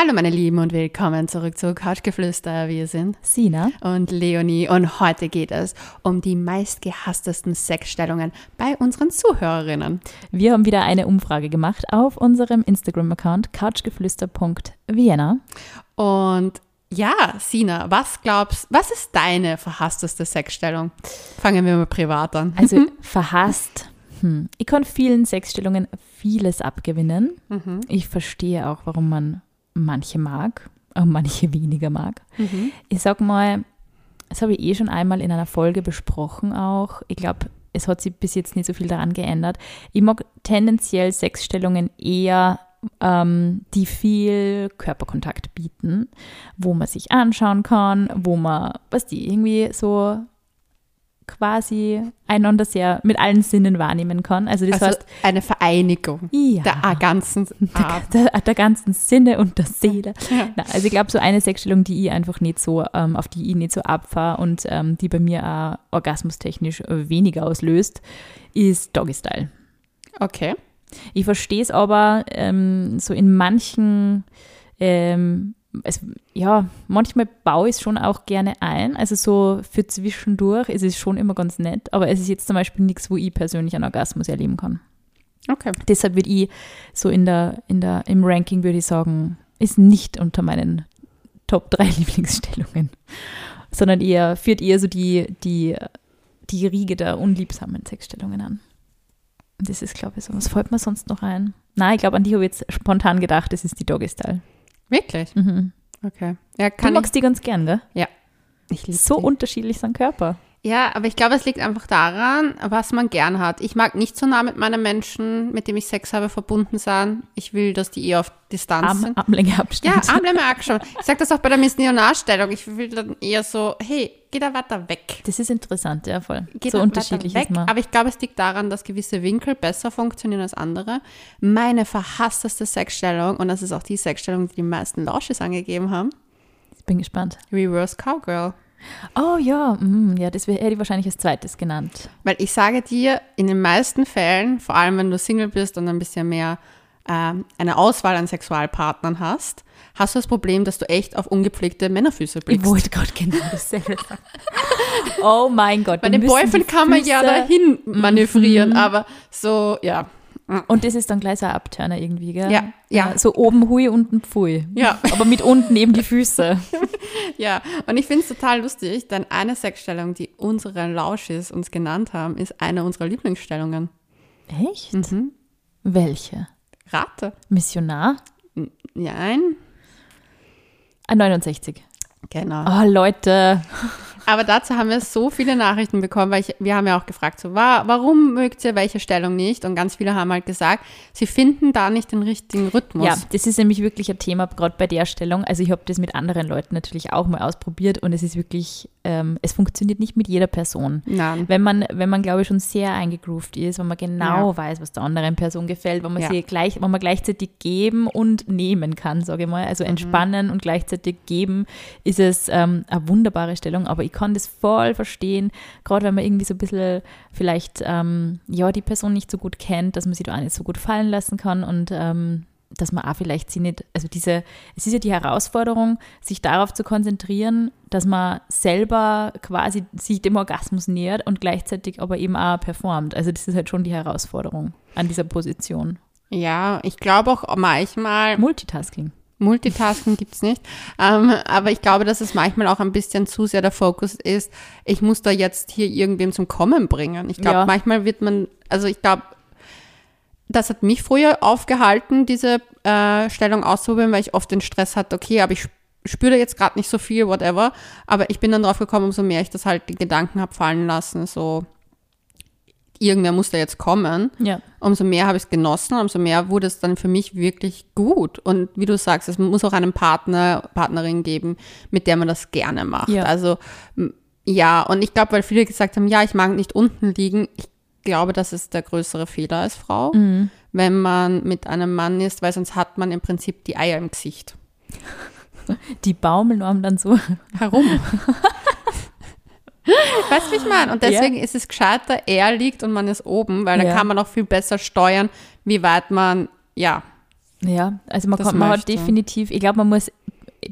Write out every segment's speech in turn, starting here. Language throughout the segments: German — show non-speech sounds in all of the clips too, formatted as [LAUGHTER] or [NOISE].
Hallo meine Lieben und willkommen zurück zu Couchgeflüster. Wir sind Sina und Leonie und heute geht es um die meistgehasstesten Sexstellungen bei unseren Zuhörerinnen. Wir haben wieder eine Umfrage gemacht auf unserem Instagram-Account couchgeflüster.vienna. Und ja, Sina, was glaubst, was ist deine verhassteste Sexstellung? Fangen wir mal privat an. Also verhasst. Hm. Ich kann vielen Sexstellungen vieles abgewinnen. Mhm. Ich verstehe auch, warum man manche mag, auch manche [LAUGHS] weniger mag. Mhm. Ich sag mal, das habe ich eh schon einmal in einer Folge besprochen auch. Ich glaube, es hat sich bis jetzt nicht so viel daran geändert. Ich mag tendenziell Sexstellungen eher, ähm, die viel Körperkontakt bieten, wo man sich anschauen kann, wo man, was die irgendwie so quasi einander sehr mit allen Sinnen wahrnehmen kann. Also das Also heißt, eine Vereinigung ja, der ganzen [LAUGHS] Art. der, der ganzen Sinne und der Seele. Ja. Na, also ich glaube, so eine Sexstellung, die ich einfach nicht so, ähm, auf die ich nicht so abfahre und ähm, die bei mir auch orgasmustechnisch äh, weniger auslöst, ist Doggy Style. Okay. Ich verstehe es aber ähm, so in manchen, ähm, es, ja, manchmal baue ich es schon auch gerne ein. Also so für zwischendurch ist es schon immer ganz nett, aber es ist jetzt zum Beispiel nichts, wo ich persönlich einen Orgasmus erleben kann. Okay. Deshalb würde ich so in der, in der, im Ranking würde ich sagen, ist nicht unter meinen Top 3 [LAUGHS] Lieblingsstellungen, sondern eher, führt eher so die, die, die Riege der unliebsamen Sexstellungen an. Das ist, glaube ich, so. Was fällt mir sonst noch ein? Nein, ich glaube, an die habe ich jetzt spontan gedacht, das ist die Doggy-Style. Wirklich? Mhm. Okay. Ja, Du kann magst die ganz gern, gell? ich. ich So die. unterschiedlich sein Körper. Ja, aber ich glaube, es liegt einfach daran, was man gern hat. Ich mag nicht so nah mit meinen Menschen, mit denen ich Sex habe, verbunden sein. Ich will, dass die eher auf Distanz Arm, sind. Armlänge Abstand. Ja, Armlänge angeschaut. Ich sage das auch bei der Miss Neonarstellung. Ich will dann eher so, hey, geh da weiter weg. Das ist interessant, ja, voll. Geh so unterschiedlich weiter ist weg. man. Aber ich glaube, es liegt daran, dass gewisse Winkel besser funktionieren als andere. Meine verhassteste Sexstellung, und das ist auch die Sexstellung, die die meisten Lausches angegeben haben, Ich bin gespannt. Reverse Cowgirl. Oh ja, mm, ja, das wär- hätte ich wahrscheinlich als zweites genannt. Weil ich sage dir, in den meisten Fällen, vor allem wenn du Single bist und ein bisschen mehr ähm, eine Auswahl an Sexualpartnern hast, hast du das Problem, dass du echt auf ungepflegte Männerfüße Ich blickst. wollte gerade genau dasselbe sagen. [LAUGHS] Oh mein Gott. Bei den Boyfriend kann man ja dahin manövrieren, Mhm. aber so, ja. Und das ist dann gleich so ein Abturner irgendwie, gell? Ja, ja. So oben Hui, unten Pfui. Ja. Aber mit unten eben die Füße. [LAUGHS] Ja, und ich finde es total lustig, denn eine Sexstellung, die unsere Lauschis uns genannt haben, ist eine unserer Lieblingsstellungen. Echt? Mhm. Welche? Rate. Missionar? Nein. Ah, 69. Genau. Oh, Leute. Aber dazu haben wir so viele Nachrichten bekommen, weil ich, wir haben ja auch gefragt, so, wa warum mögt ihr welche Stellung nicht? Und ganz viele haben halt gesagt, sie finden da nicht den richtigen Rhythmus. Ja, das ist nämlich wirklich ein Thema, gerade bei der Stellung. Also ich habe das mit anderen Leuten natürlich auch mal ausprobiert und es ist wirklich, ähm, es funktioniert nicht mit jeder Person. Nein. Wenn man, wenn man, glaube ich, schon sehr eingegroovt ist, wenn man genau Ja. weiß, was der anderen Person gefällt, wenn man Ja. sie gleich, wenn man gleichzeitig geben und nehmen kann, sage ich mal. Mhm. Also entspannen und gleichzeitig geben, ist es ähm, eine wunderbare Stellung. Aber ich kann das voll verstehen, gerade wenn man irgendwie so ein bisschen vielleicht ähm, ja die Person nicht so gut kennt, dass man sie da auch nicht so gut fallen lassen kann und ähm, dass man auch vielleicht sie nicht, also diese, es ist ja die Herausforderung, sich darauf zu konzentrieren, dass man selber quasi sich dem Orgasmus nähert und gleichzeitig aber eben auch performt. Also das ist halt schon die Herausforderung an dieser Position. Ja, ich glaube auch manchmal, Multitasking. Multitasking gibt's nicht, ähm, aber ich glaube, dass es manchmal auch ein bisschen zu sehr der Fokus ist, ich muss da jetzt hier irgendwem zum Kommen bringen. Ich glaube, Ja. manchmal wird man, also ich glaube, das hat mich früher aufgehalten, diese äh, Stellung auszuprobieren, weil ich oft den Stress hatte, okay, aber ich sp- spüre jetzt gerade nicht so viel, whatever. Aber ich bin dann drauf gekommen, umso mehr ich das halt die Gedanken habe fallen lassen, so irgendwer muss da jetzt kommen Ja. umso mehr habe ich es genossen, umso mehr wurde es dann für mich wirklich gut. Und wie du sagst, es muss auch einen Partner, Partnerin geben, mit der man das gerne macht. Ja. Also ja, und ich glaube, weil viele gesagt haben, ja, ich mag nicht unten liegen, ich glaube, das ist der größere Fehler als Frau, Mhm. wenn man mit einem Mann ist, weil sonst hat man im Prinzip die Eier im Gesicht. [LAUGHS] Die baumeln dann so. Herum. [LAUGHS] weißt du, wie ich meine? Und deswegen ist es gescheiter, er liegt und man ist oben, weil dann kann man auch viel besser steuern, wie weit man, ja, Ja, also man, kann, man hat definitiv, ich glaube, man muss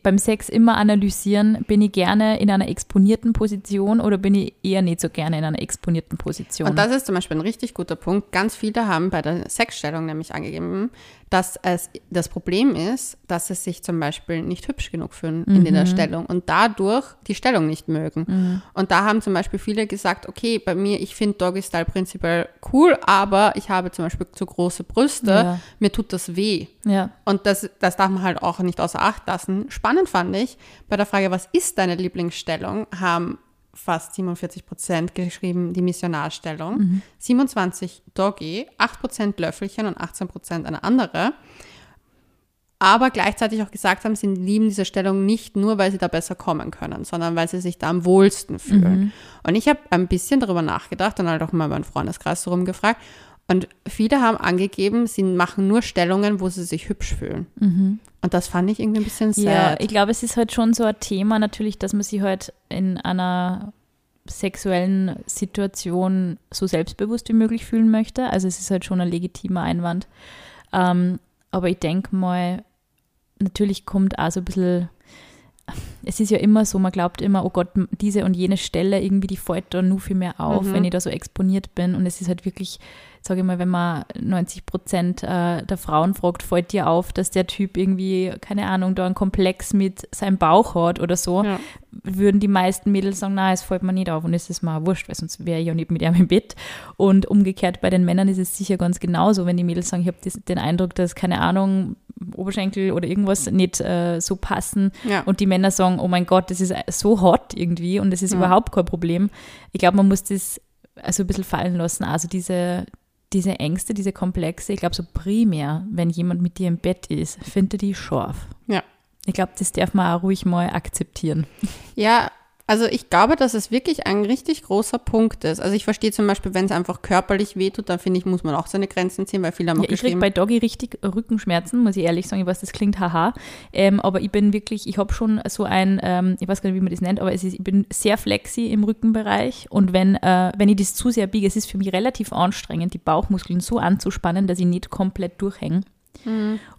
beim Sex immer analysieren, bin ich gerne in einer exponierten Position oder bin ich eher nicht so gerne in einer exponierten Position. Und das ist zum Beispiel ein richtig guter Punkt. Ganz viele haben bei der Sexstellung nämlich angegeben, dass es das Problem ist, dass sie sich zum Beispiel nicht hübsch genug fühlen in Mhm. der Stellung und dadurch die Stellung nicht mögen. Und da haben zum Beispiel viele gesagt, okay, bei mir, ich finde Doggy Style prinzipiell cool, aber ich habe zum Beispiel zu große Brüste, Ja. mir tut das weh. ja. Und das, das darf man halt auch nicht außer Acht lassen. Spannend fand ich, bei der Frage, was ist deine Lieblingsstellung, haben fast 47 Prozent geschrieben, die Missionarstellung, 27 Doggy, 8 Prozent Löffelchen und 18 Prozent eine andere. Aber gleichzeitig auch gesagt haben, sie lieben diese Stellung nicht nur, weil sie da besser kommen können, sondern weil sie sich da am wohlsten fühlen. Und ich habe ein bisschen darüber nachgedacht und halt auch mal meinen Freundeskreis so rumgefragt. Und viele haben angegeben, sie machen nur Stellungen, wo sie sich hübsch fühlen. Und das fand ich irgendwie ein bisschen sad. Ja, ich glaube, es ist halt schon so ein Thema natürlich, dass man sich halt in einer sexuellen Situation so selbstbewusst wie möglich fühlen möchte. Also es ist halt schon ein legitimer Einwand. Ähm, aber ich denke mal, natürlich kommt auch so ein bisschen, es ist ja immer so, man glaubt immer, oh Gott, diese und jene Stelle, irgendwie, die fällt da nur viel mehr auf, Mhm. wenn ich da so exponiert bin. Und es ist halt wirklich, sage ich mal, wenn man 90 Prozent äh, der Frauen fragt, fällt dir auf, dass der Typ irgendwie, keine Ahnung, da einen Komplex mit seinem Bauch hat oder so, Ja. würden die meisten Mädels sagen, na, es fällt mir nicht auf und es ist mal wurscht, weil sonst wäre ich ja nicht mit ihm im Bett. Und umgekehrt bei den Männern ist es sicher ganz genauso, wenn die Mädels sagen, ich habe den Eindruck, dass, keine Ahnung, Oberschenkel oder irgendwas nicht äh, so passen Ja. und die Männer sagen, oh mein Gott, das ist so hot irgendwie und das ist Ja. überhaupt kein Problem. Ich glaube, man muss das also ein bisschen fallen lassen. Also diese, diese Ängste, diese Komplexe, ich glaube so primär, wenn jemand mit dir im Bett ist, findet die scharf. Ja. Ich glaube, das darf man auch ruhig mal akzeptieren. Ja, also ich glaube, dass es wirklich ein richtig großer Punkt ist. Also ich verstehe zum Beispiel, wenn es einfach körperlich wehtut, dann finde ich, muss man auch seine Grenzen ziehen, weil viele haben auch Ja, ich kriege bei Doggy richtig Rückenschmerzen, muss ich ehrlich sagen. Ich weiß, das klingt haha. Ähm, aber ich bin wirklich, ich habe schon so ein, ähm, ich weiß gar nicht, wie man das nennt, aber es ist, ich bin sehr flexi im Rückenbereich. Und wenn, äh, wenn ich das zu sehr biege, es ist für mich relativ anstrengend, die Bauchmuskeln so anzuspannen, dass ich nicht komplett durchhänge.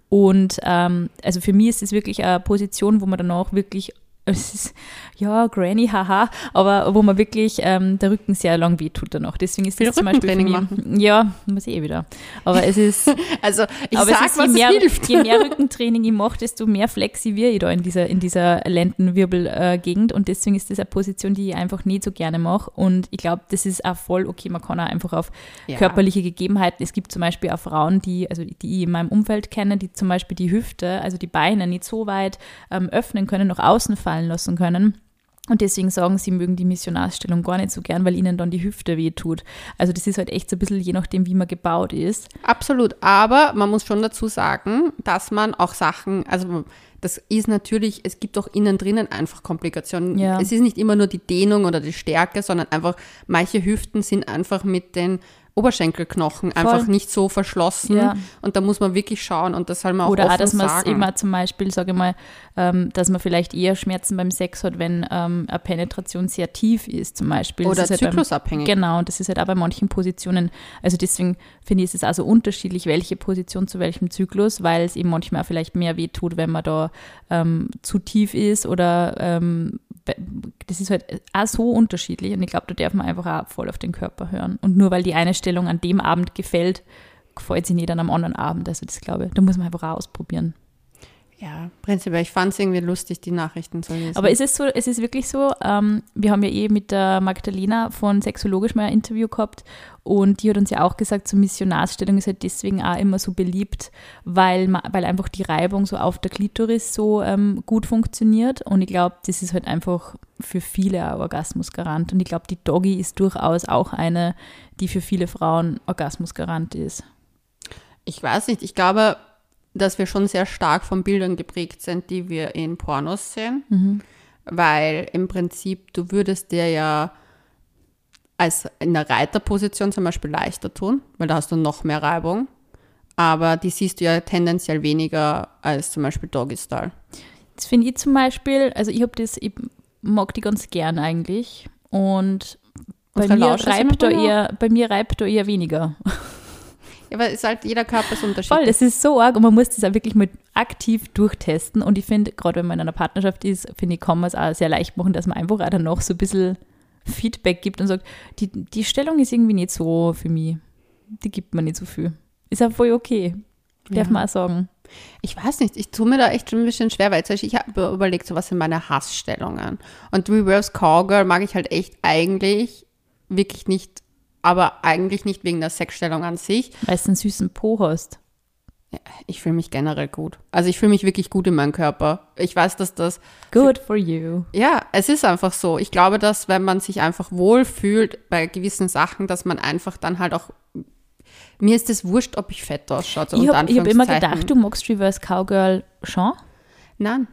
Und ähm, also für mich ist es wirklich eine Position, wo man dann auch wirklich, es ist, ja, Granny, haha, aber wo man wirklich ähm, der Rücken sehr lang wehtut danach. Deswegen ist das zum Beispiel für mich, ja, muss ich eh wieder. Aber es ist, [LAUGHS] also ich aber sag, es ist, was je, mehr, hilft. je mehr Rückentraining ich mache, desto mehr flexiviere ich da in dieser, in dieser Lendenwirbelgegend. und deswegen ist das eine Position, die ich einfach nicht so gerne mache. Und ich glaube, das ist auch voll okay. Man kann auch einfach auf Ja. körperliche Gegebenheiten. Es gibt zum Beispiel auch Frauen, die, also die ich in meinem Umfeld kenne, die zum Beispiel die Hüfte, also die Beine nicht so weit ähm, öffnen können, nach außen fallen lassen können. Und deswegen sagen sie, mögen die Missionarsstellung gar nicht so gern, weil ihnen dann die Hüfte wehtut. Also das ist halt echt so ein bisschen je nachdem, wie man gebaut ist. Absolut, aber man muss schon dazu sagen, dass man auch Sachen, also das ist natürlich, es gibt auch innen drinnen einfach Komplikationen. Ja. Es ist nicht immer nur die Dehnung oder die Stärke, sondern einfach manche Hüften sind einfach mit den Oberschenkelknochen einfach nicht so verschlossen Ja. und da muss man wirklich schauen und das soll man auch Oder auch, offen dass man immer zum Beispiel, sage ich mal, ähm, dass man vielleicht eher Schmerzen beim Sex hat, wenn ähm, eine Penetration sehr tief ist, zum Beispiel. Oder halt beim- zyklusabhängig. Genau, und das ist halt auch bei manchen Positionen. Also deswegen finde ich, ist es also unterschiedlich, welche Position zu welchem Zyklus, weil es eben manchmal auch vielleicht mehr wehtut, wenn man da ähm, zu tief ist oder ähm, das ist halt auch so unterschiedlich und ich glaube, da darf man einfach auch voll auf den Körper hören. Und nur weil die eine Stellung an dem Abend gefällt, gefällt sie nicht an einem anderen Abend. Also das glaube ich, da muss man einfach auch ausprobieren. Ja, prinzipiell, ich fand es irgendwie lustig, die Nachrichten zu lesen. Aber ist es so, es ist wirklich so, ähm, wir haben ja eh mit der Magdalena von Sexologisch mal ein Interview gehabt und die hat uns ja auch gesagt, so Missionarsstellung ist halt deswegen auch immer so beliebt, weil, weil einfach die Reibung so auf der Klitoris so ähm, gut funktioniert und ich glaube, das ist halt einfach für viele ein Orgasmusgarant und ich glaube, die Doggy ist durchaus auch eine, die für viele Frauen Orgasmusgarant ist. Ich weiß nicht, ich glaube, dass wir schon sehr stark von Bildern geprägt sind, die wir in Pornos sehen. Weil im Prinzip, du würdest dir ja als in der Reiterposition zum Beispiel leichter tun, weil da hast du noch mehr Reibung. Aber die siehst du ja tendenziell weniger als zum Beispiel Doggy Style. Das finde ich zum Beispiel, also ich habe das, ich mag die ganz gern eigentlich und bei Unsere mir, reibt da eher, bei mir reibt da eher weniger. Ja, aber es ist halt, jeder Körper ist unterschiedlich. Voll, das ist so arg und man muss das auch wirklich mal aktiv durchtesten. Und ich finde, gerade wenn man in einer Partnerschaft ist, finde ich, kann man es auch sehr leicht machen, dass man einfach auch danach so ein bisschen Feedback gibt und sagt, die, die Stellung ist irgendwie nicht so für mich. Die gibt mir nicht so viel. Ist auch voll okay. Darf Ja. man auch sagen. Ich weiß nicht, ich tue mir da echt schon ein bisschen schwer, weil ich habe überlegt, so was sind meine Hassstellungen. Und Reverse Cowgirl mag ich halt echt eigentlich wirklich nicht, aber eigentlich nicht wegen der Sexstellung an sich. Weil du einen süßen Po hast. Ich fühle mich generell gut. Also ich fühle mich wirklich gut in meinem Körper. Ich weiß, dass das, Good for you. ja, es ist einfach so. Ich glaube, dass wenn man sich einfach wohlfühlt bei gewissen Sachen, dass man einfach dann halt auch, mir ist es wurscht, ob ich fett ausschaue. So Ich habe hab immer gedacht, du magst Reverse Cowgirl schon. Nein.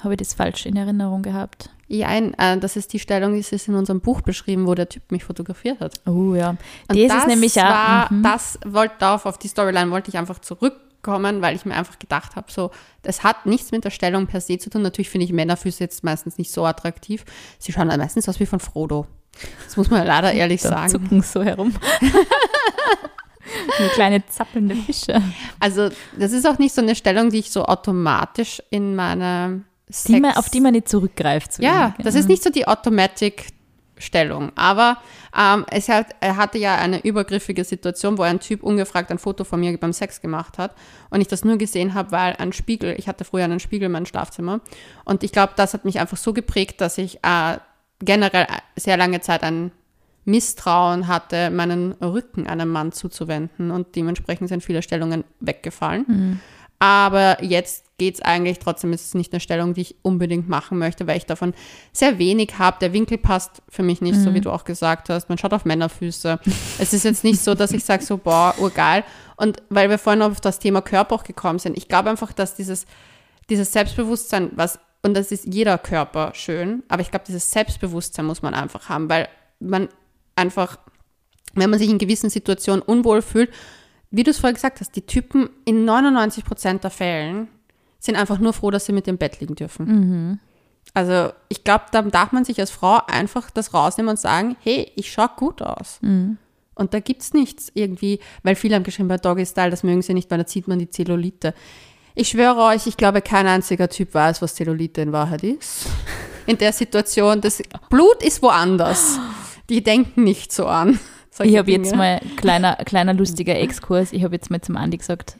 Habe ich das falsch in Erinnerung gehabt? Ja, äh, das ist die Stellung, die ist in unserem Buch beschrieben, wo der Typ mich fotografiert hat. Oh ja. Und das, ist nämlich auch. war, mhm. das wollte darauf, auf die Storyline wollte ich einfach zurückkommen, weil ich mir einfach gedacht habe, so, das hat nichts mit der Stellung per se zu tun. Natürlich finde ich Männerfüße jetzt meistens nicht so attraktiv. Sie schauen dann meistens aus wie von Frodo. Das muss man leider [LAUGHS] ehrlich sagen. zucken so herum. [LAUGHS] Wie kleine zappelnde Fische. Also, das ist auch nicht so eine Stellung, die ich so automatisch in meine Sex Die man, auf die man nicht zurückgreift. Ja, irgendwie. das ist nicht so die Automatic-Stellung. Aber ähm, es hat, er hatte ja eine übergriffige Situation, wo ein Typ ungefragt ein Foto von mir beim Sex gemacht hat. Und ich das nur gesehen habe, weil ein Spiegel, ich hatte früher einen Spiegel in meinem Schlafzimmer. Und ich glaube, das hat mich einfach so geprägt, dass ich äh, generell sehr lange Zeit ein Misstrauen hatte, meinen Rücken einem Mann zuzuwenden. Und dementsprechend sind viele Stellungen weggefallen. Aber jetzt geht es eigentlich, trotzdem ist es nicht eine Stellung, die ich unbedingt machen möchte, weil ich davon sehr wenig habe. Der Winkel passt für mich nicht, so wie du auch gesagt hast. Man schaut auf Männerfüße. es ist jetzt nicht so, dass ich sage so, boah, urgeil. Und weil wir vorhin auf das Thema Körper auch gekommen sind, ich glaube einfach, dass dieses, dieses Selbstbewusstsein, was, und das ist jeder Körper schön, aber ich glaube, dieses Selbstbewusstsein muss man einfach haben, weil man einfach, wenn man sich in gewissen Situationen unwohl fühlt, wie du es vorher gesagt hast, die Typen in 99 Prozent der Fällen sind einfach nur froh, dass sie mit dem Bett liegen dürfen. Also ich glaube, da darf man sich als Frau einfach das rausnehmen und sagen, hey, ich schaue gut aus. Und da gibt es nichts irgendwie, weil viele haben geschrieben bei Doggy Style, das mögen sie nicht, weil da zieht man die Zellulite. Ich schwöre euch, ich glaube, kein einziger Typ weiß, was Zellulite in Wahrheit ist. In der Situation, das Blut ist woanders. Die denken nicht so an. Ich habe jetzt mal, kleiner, kleiner lustiger [LAUGHS] Exkurs, ich habe jetzt mal zum Andi gesagt,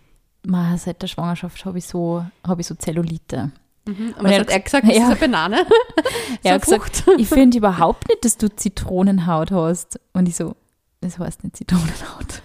Ma, seit der Schwangerschaft habe ich, so, hab ich so Zellulite. Und Und was [LAUGHS] er hat er gesagt? Das ja. ist eine Banane. Er hat gesagt, ich finde überhaupt nicht, dass du Zitronenhaut hast. Und ich so, das heißt nicht Zitronenhaut.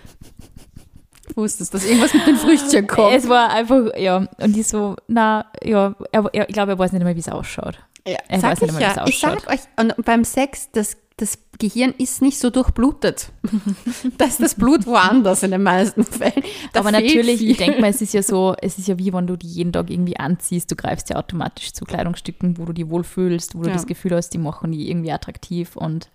wusstest, dass irgendwas mit den Früchtchen [LAUGHS] kommt. Es war einfach, ja, und ich so, na, ja, er, er, ich glaube, er weiß nicht einmal, wie es ausschaut. Ja, Er sag weiß nicht ich einmal, wie ja. es Ich sag euch, und beim Sex, das, das Gehirn ist nicht so durchblutet. [LAUGHS] das ist das Blut woanders in den meisten Fällen. Da Aber natürlich, viel. ich denke mal, es ist ja so, es ist ja wie wenn du die jeden Tag irgendwie anziehst, du greifst ja automatisch zu Kleidungsstücken, wo du die wohlfühlst, wo du Ja. das Gefühl hast, die machen die irgendwie attraktiv und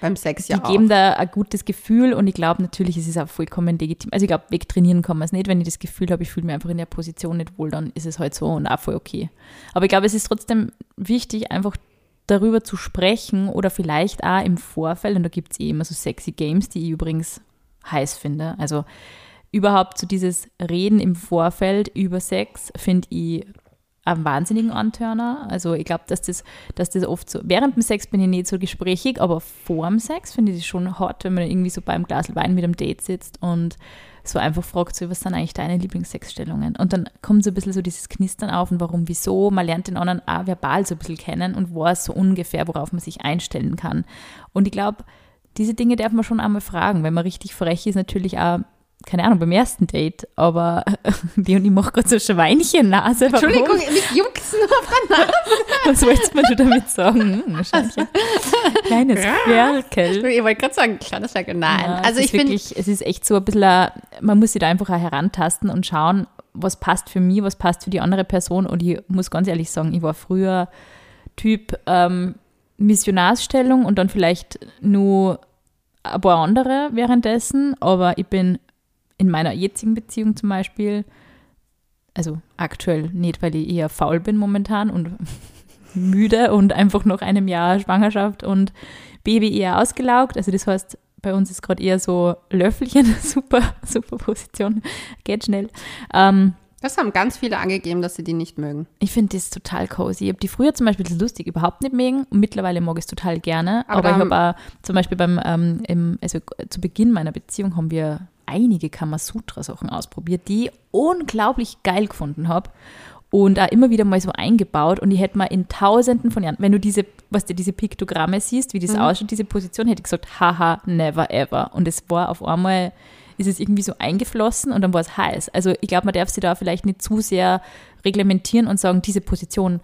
beim Sex die ja geben auch. da ein gutes Gefühl und ich glaube natürlich, es ist auch vollkommen legitim. Also ich glaube, wegtrainieren kann man es nicht, wenn ich das Gefühl habe, ich fühle mich einfach in der Position nicht wohl, dann ist es halt so und auch voll okay. Aber ich glaube, es ist trotzdem wichtig, einfach darüber zu sprechen oder vielleicht auch im Vorfeld, und da gibt es eh immer so sexy Games, die ich übrigens heiß finde. Also überhaupt so dieses Reden im Vorfeld über Sex finde ich einen wahnsinnigen Antörner. Also ich glaube, dass das, dass das oft so, während dem Sex bin ich nicht so gesprächig, aber vor dem Sex finde ich das schon hart, wenn man irgendwie so beim Glas Wein mit einem Date sitzt und so einfach fragt, so, was sind eigentlich deine Lieblingssexstellungen? Und dann kommt so ein bisschen so dieses Knistern auf und warum, wieso. Man lernt den anderen auch verbal so ein bisschen kennen und weiß so ungefähr, worauf man sich einstellen kann. Und ich glaube, diese Dinge darf man schon einmal fragen. Wenn man richtig frech ist, natürlich auch, keine Ahnung, beim ersten Date, aber [LAUGHS] die und ich mache gerade so Schweinchen-Nase. Warum? Entschuldigung, mich juckt's nur auf der Nase. [LAUGHS] Was wolltest du damit sagen? Hm, wahrscheinlich kleines Querkel. Ich wollte gerade sagen, kleines Ferkel. Nein. Ja, also es ich finde, es ist echt so ein bisschen, ein- man muss sich da einfach auch herantasten und schauen, was passt für mich, was passt für die andere Person. Und ich muss ganz ehrlich sagen, ich war früher Typ ähm, Missionarsstellung und dann vielleicht nur ein paar andere währenddessen, aber ich bin in meiner jetzigen Beziehung zum Beispiel, also aktuell nicht, weil ich eher faul bin momentan und [LAUGHS] müde und einfach nach einem Jahr Schwangerschaft und Baby eher ausgelaugt. Also das heißt, bei uns ist gerade eher so Löffelchen, [LAUGHS] super, super Position, geht schnell. Ähm, Das haben ganz viele angegeben, dass sie die nicht mögen. ich finde das total cozy. Ich habe die früher zum Beispiel das lustig überhaupt nicht mögen und mittlerweile mag ich es total gerne. Aber Aber, ich habe auch zum Beispiel beim, ähm, im, also zu Beginn meiner Beziehung haben wir einige Kamasutra-Sachen ausprobiert, die ich unglaublich geil gefunden habe und auch immer wieder mal so eingebaut und ich hätte mal in tausenden von Jahren, wenn du diese, was du diese Piktogramme siehst, wie das ausschaut, diese Position, hätte ich gesagt, haha, never ever. Und es war auf einmal, ist es irgendwie so eingeflossen und dann war es heiß. Also ich glaube, man darf sich da vielleicht nicht zu sehr reglementieren und sagen, diese Position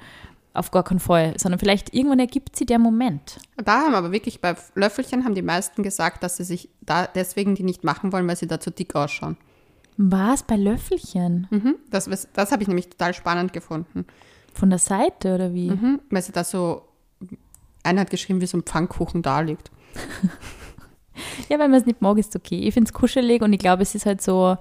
auf gar keinen Fall, sondern vielleicht irgendwann ergibt sie der Moment. Da haben aber wirklich bei Löffelchen haben die meisten gesagt, dass sie sich da deswegen die nicht machen wollen, weil sie da zu dick ausschauen. Was bei Löffelchen? Mhm. Das, das habe ich nämlich total spannend gefunden. Von der Seite oder wie? Mhm. Weil sie da so, einer hat geschrieben, wie so ein Pfannkuchen da liegt. [LAUGHS] Ja, wenn man es nicht mag, ist okay. Ich finde es kuschelig und ich glaube, es ist halt so,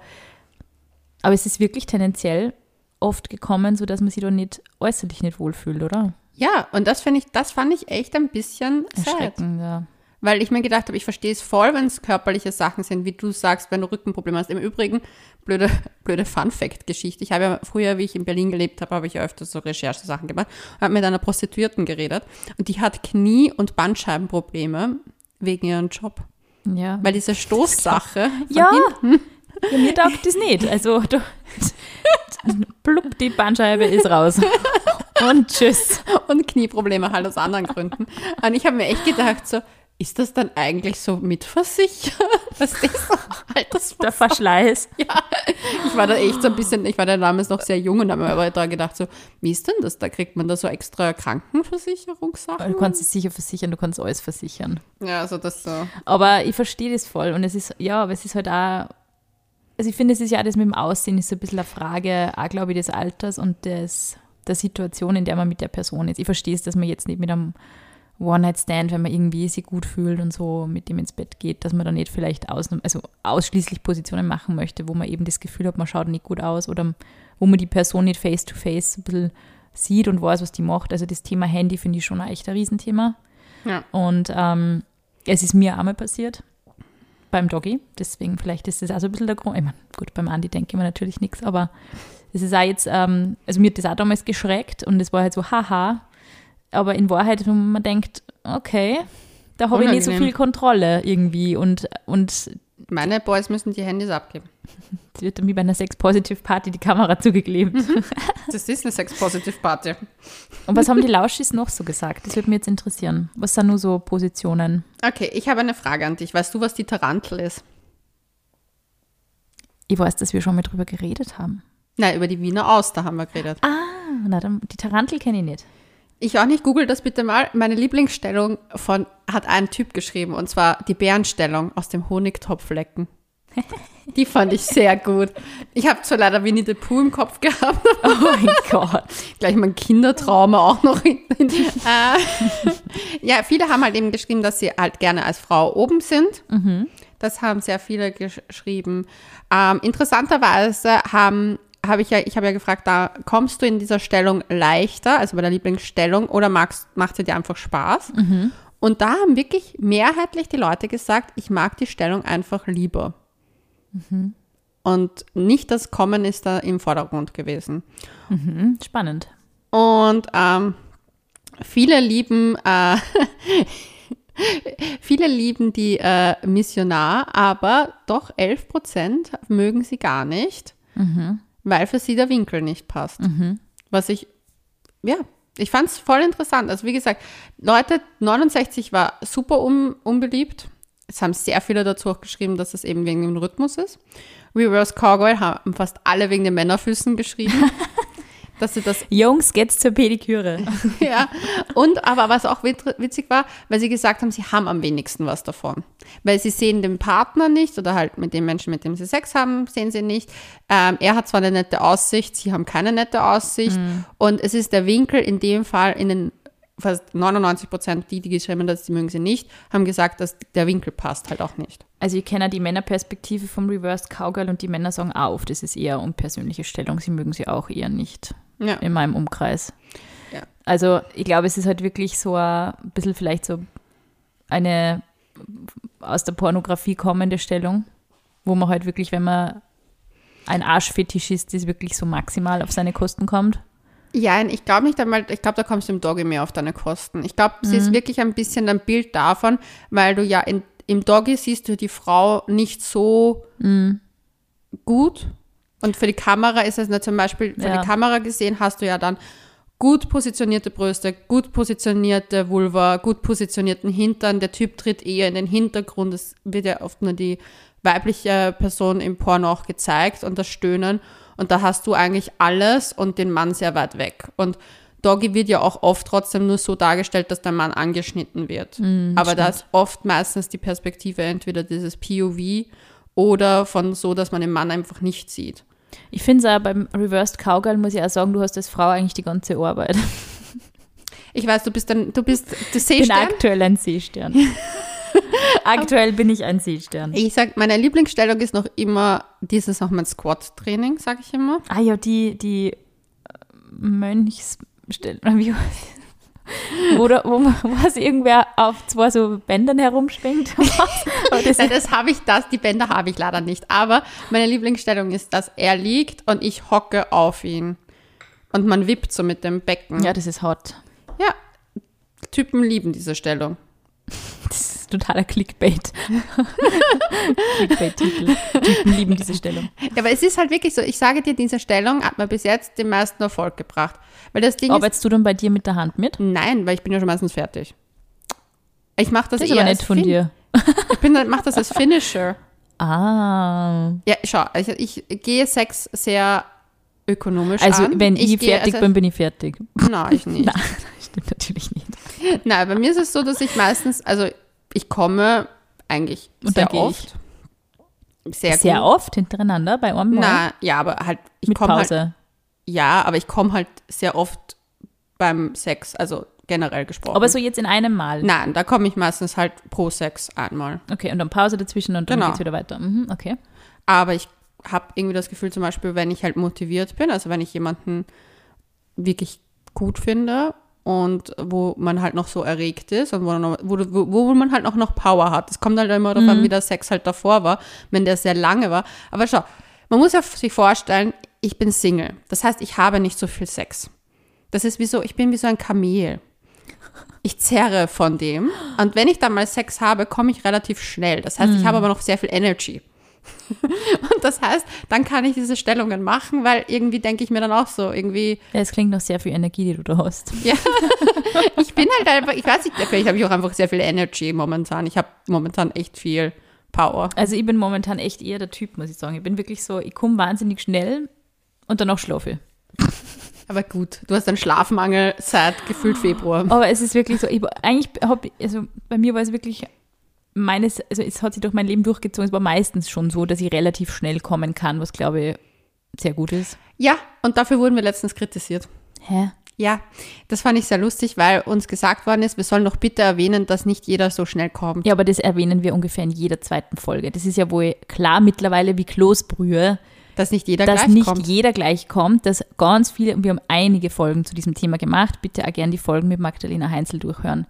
aber es ist wirklich tendenziell oft gekommen, sodass man sich da nicht äußerlich nicht wohlfühlt, oder? Ja, und das finde ich, das fand ich echt ein bisschen sad. Erschreckend, ja. Weil ich mir gedacht habe, ich verstehe es voll, wenn es körperliche Sachen sind, wie du sagst, wenn du Rückenprobleme hast. Im Übrigen, blöde, [LAUGHS] blöde Fun-Fact-Geschichte. Ich habe ja früher, wie ich in Berlin gelebt habe, habe ich ja öfters so Recherchesachen gemacht und habe mit einer Prostituierten geredet. Und die hat Knie- und Bandscheibenprobleme wegen ihrem Job. Ja, Weil diese Stoßsache ja. hinten, ja mir taugt das nicht. Also, du, [LAUGHS] [LAUGHS] plupp, die Bandscheibe ist raus. [LAUGHS] Und tschüss. und Knieprobleme halt aus anderen Gründen. Und ich habe mir echt gedacht, so, ist das dann eigentlich so mitversichert? Was [LAUGHS] ist das? Alters Der Verschleiß. Ja, ich war da echt so ein bisschen, ich war da damals noch sehr jung und habe mir aber da gedacht, so, wie ist denn das? Da kriegt man da so extra Krankenversicherungssachen? Du kannst es sicher versichern, du kannst alles versichern. Ja, also das so. Aber ich verstehe das voll. Und es ist, ja, aber es ist halt auch, also ich finde, es ist ja das mit dem Aussehen ist so ein bisschen eine Frage, auch glaube ich, des Alters und des, der Situation, in der man mit der Person ist. Ich verstehe es, dass man jetzt nicht mit einem One-Night-Stand, wenn man irgendwie sich gut fühlt und so mit dem ins Bett geht, dass man dann nicht vielleicht aus, also ausschließlich Positionen machen möchte, wo man eben das Gefühl hat, man schaut nicht gut aus oder wo man die Person nicht face-to-face ein bisschen sieht und weiß, was die macht. Also das Thema Handy finde ich schon ein echt ein Riesenthema. Ja. Und ähm, es ist mir einmal passiert beim Doggy. Deswegen vielleicht ist das auch so ein bisschen der Grund. Ich meine, gut, beim Andi denke ich mir natürlich nichts, aber es ist auch jetzt, ähm, also mir hat das auch damals geschreckt und es war halt so, haha. Aber in Wahrheit, wenn man denkt, okay, da habe ich nicht so viel Kontrolle irgendwie und, und Meine Boys müssen die Handys abgeben. es wird dann wie bei einer Sex-Positive-Party die Kamera [LAUGHS] zugeklebt. Das ist eine Sex-Positive-Party. Und was haben die Lauschis noch so gesagt? Das würde mich jetzt interessieren. Was sind nur so Positionen? Okay, ich habe eine Frage an dich. Weißt du, was die Tarantel ist? Ich weiß, dass wir schon mal drüber geredet haben. Nein, über die Wiener Auster haben wir geredet. Ah, na, dann, die Tarantel kenne ich nicht. Ich auch nicht, google das bitte mal. Meine Lieblingsstellung von, hat ein Typ geschrieben, und zwar die Bärenstellung aus dem Honigtopflecken. [LAUGHS] Die fand ich sehr gut. Ich habe zwar leider Winnie the Pooh im Kopf gehabt, Oh mein Gott. gleich mein Kindertrauma auch noch. äh, [LAUGHS] [LAUGHS] ja, viele haben halt eben geschrieben, dass sie halt gerne als Frau oben sind. Das haben sehr viele gesch- geschrieben. Ähm, interessanterweise haben habe ich ja, ich habe ja gefragt, da kommst du in dieser Stellung leichter, also bei der Lieblingsstellung, oder magst, macht sie dir einfach Spaß? Und da haben wirklich mehrheitlich die Leute gesagt, ich mag die Stellung einfach lieber. Und nicht das Kommen ist da im Vordergrund gewesen. Hm, spannend. Und ähm, viele lieben, äh, [LAUGHS] viele lieben die äh, Missionar, aber doch 11 Prozent mögen sie gar nicht, weil für sie der Winkel nicht passt. Was ich, ja, ich fand es voll interessant. Also wie gesagt, Leute, 69 war super un, unbeliebt. Es haben sehr viele dazu auch geschrieben, dass es eben wegen dem Rhythmus ist. Reverse Cowgirl haben fast alle wegen den Männerfüßen geschrieben. [LAUGHS] dass sie das Jungs, geht's zur Pediküre. [LAUGHS] ja, und aber was auch wit- witzig war, weil sie gesagt haben, sie haben am wenigsten was davon. Weil sie sehen den Partner nicht oder halt mit dem Menschen, mit dem sie Sex haben, sehen sie nicht. Ähm, er hat zwar eine nette Aussicht, sie haben keine nette Aussicht. Und es ist der Winkel in dem Fall in den fast 99 Prozent, die, die geschrieben haben, dass sie mögen sie nicht, haben gesagt, dass der Winkel passt halt auch nicht. Also ich kenne ja die Männerperspektive vom Reverse Cowgirl und die Männer sagen auf, das ist eher unpersönliche Stellung, sie mögen sie auch eher nicht Ja. in meinem Umkreis. Ja. Also ich glaube, es ist halt wirklich so ein bisschen vielleicht so eine aus der Pornografie kommende Stellung, wo man halt wirklich, wenn man ein Arschfetischist ist, wirklich so maximal auf seine Kosten kommt. Ja, ich glaube nicht einmal, ich glaube, da kommst du im Doggy mehr auf deine Kosten. Ich glaube, sie ist wirklich ein bisschen ein Bild davon, weil du ja in, im Doggy siehst du die Frau nicht so gut. Und für die Kamera ist es nicht zum Beispiel, für Ja. die Kamera gesehen hast du ja dann gut positionierte Brüste, gut positionierte Vulva, gut positionierten Hintern. Der Typ tritt eher in den Hintergrund. Es wird ja oft nur die weibliche Person im Porno auch gezeigt und das Stöhnen. Und da hast du eigentlich alles und den Mann sehr weit weg. Und Doggy wird ja auch oft trotzdem nur so dargestellt, dass der Mann angeschnitten wird. Aber da ist oft meistens die Perspektive entweder dieses POV oder von so, dass man den Mann einfach nicht sieht. Ich finde es auch beim Reversed Cowgirl, muss ich auch sagen, du hast als Frau eigentlich die ganze Arbeit. Ich weiß, du bist dann, du bist, du Ich bin Seestern. aktuell ein Seestern. [LAUGHS] aktuell bin ich ein Seestern. Ich sag, meine Lieblingsstellung ist noch immer dieses noch mein Squat-Training, sag ich immer. Ah ja, die, die äh, Mönchsstellung? [LAUGHS] wo, da, wo, es [LAUGHS] irgendwer auf zwei so Bändern herumschwingt. Das, Nein, das habe ich, das, die Bänder habe ich leider nicht. Aber meine Lieblingsstellung ist, dass er liegt und ich hocke auf ihn. Und man wippt so mit dem Becken. ja, das ist hot. ja. Typen lieben diese Stellung. Das ist totaler Clickbait. Clickbait-Titel. Typen lieben diese Stellung. Ja, aber es ist halt wirklich so, ich sage dir, diese Stellung hat mir bis jetzt den meisten Erfolg gebracht. Weil das Ding Arbeitest du dann bei dir mit der Hand mit? nein, weil ich bin ja schon meistens fertig. Ich mache das, Das ist eher aber nett von Fin- dir. [LAUGHS] Ich bin, mache das als Finisher. [LAUGHS] Ah. Ja, schau, also ich gehe Sex sehr ökonomisch Also, an. wenn ich, gehe- fertig also, bin, bin ich fertig. Nein, ich nicht. [LAUGHS] Nein, stimmt natürlich nicht. Nein, bei mir ist es so, dass ich meistens, also ich komme eigentlich Und sehr oft. Sehr, Sehr gut. oft hintereinander bei einem. Na, ja, aber halt, ich komme halt, ja, aber ich komme halt sehr oft beim Sex, also generell gesprochen. Aber so jetzt in einem Mal. Nein, da komme ich meistens halt pro Sex einmal. Okay, und dann Pause dazwischen und dann Genau. geht's wieder weiter. Mhm, okay. Aber ich habe irgendwie das Gefühl, zum Beispiel, wenn ich halt motiviert bin, also wenn ich jemanden wirklich gut finde und wo man halt noch so erregt ist und wo, noch, wo, wo, wo man halt auch noch Power hat. Es kommt halt immer darauf an, wie der Sex halt davor war, wenn der sehr lange war. Aber schau, man muss ja sich vorstellen, ich bin Single. Das heißt, ich habe nicht so viel Sex. Das ist wie so, ich bin wie so ein Kamel. Ich zerre von dem. Und wenn ich dann mal Sex habe, komme ich relativ schnell. Das heißt, ich habe aber noch sehr viel Energy. [LAUGHS] Und das heißt, dann kann ich diese Stellungen machen, weil irgendwie denke ich mir dann auch so, irgendwie, Ja, es klingt nach sehr viel Energie, die du da hast. [LAUGHS] ja, ich bin halt einfach, ich weiß nicht, vielleicht habe ich auch einfach sehr viel Energy momentan. Ich habe momentan echt viel Power. Also ich bin momentan echt eher der Typ, muss ich sagen. Ich bin wirklich so, ich komme wahnsinnig schnell und danach schlafe ich. [LAUGHS] Aber gut, du hast einen Schlafmangel seit gefühlt Februar. Aber es ist wirklich so, ich, eigentlich habe also bei mir war es wirklich meines, also es hat sich durch mein Leben durchgezogen, es war meistens schon so, dass ich relativ schnell kommen kann, was glaube ich sehr gut ist. Ja, und dafür wurden wir letztens kritisiert. Hä? Ja, das fand ich sehr lustig, weil uns gesagt worden ist, wir sollen doch bitte erwähnen, dass nicht jeder so schnell kommt. Ja, aber das erwähnen wir ungefähr in jeder zweiten Folge. Das ist ja wohl klar mittlerweile wie Kloßbrühe, Dass nicht jeder dass gleich nicht kommt. jeder gleich kommt, dass ganz viele, und wir haben einige Folgen zu diesem Thema gemacht, bitte auch gerne die Folgen mit Magdalena Heinzel durchhören.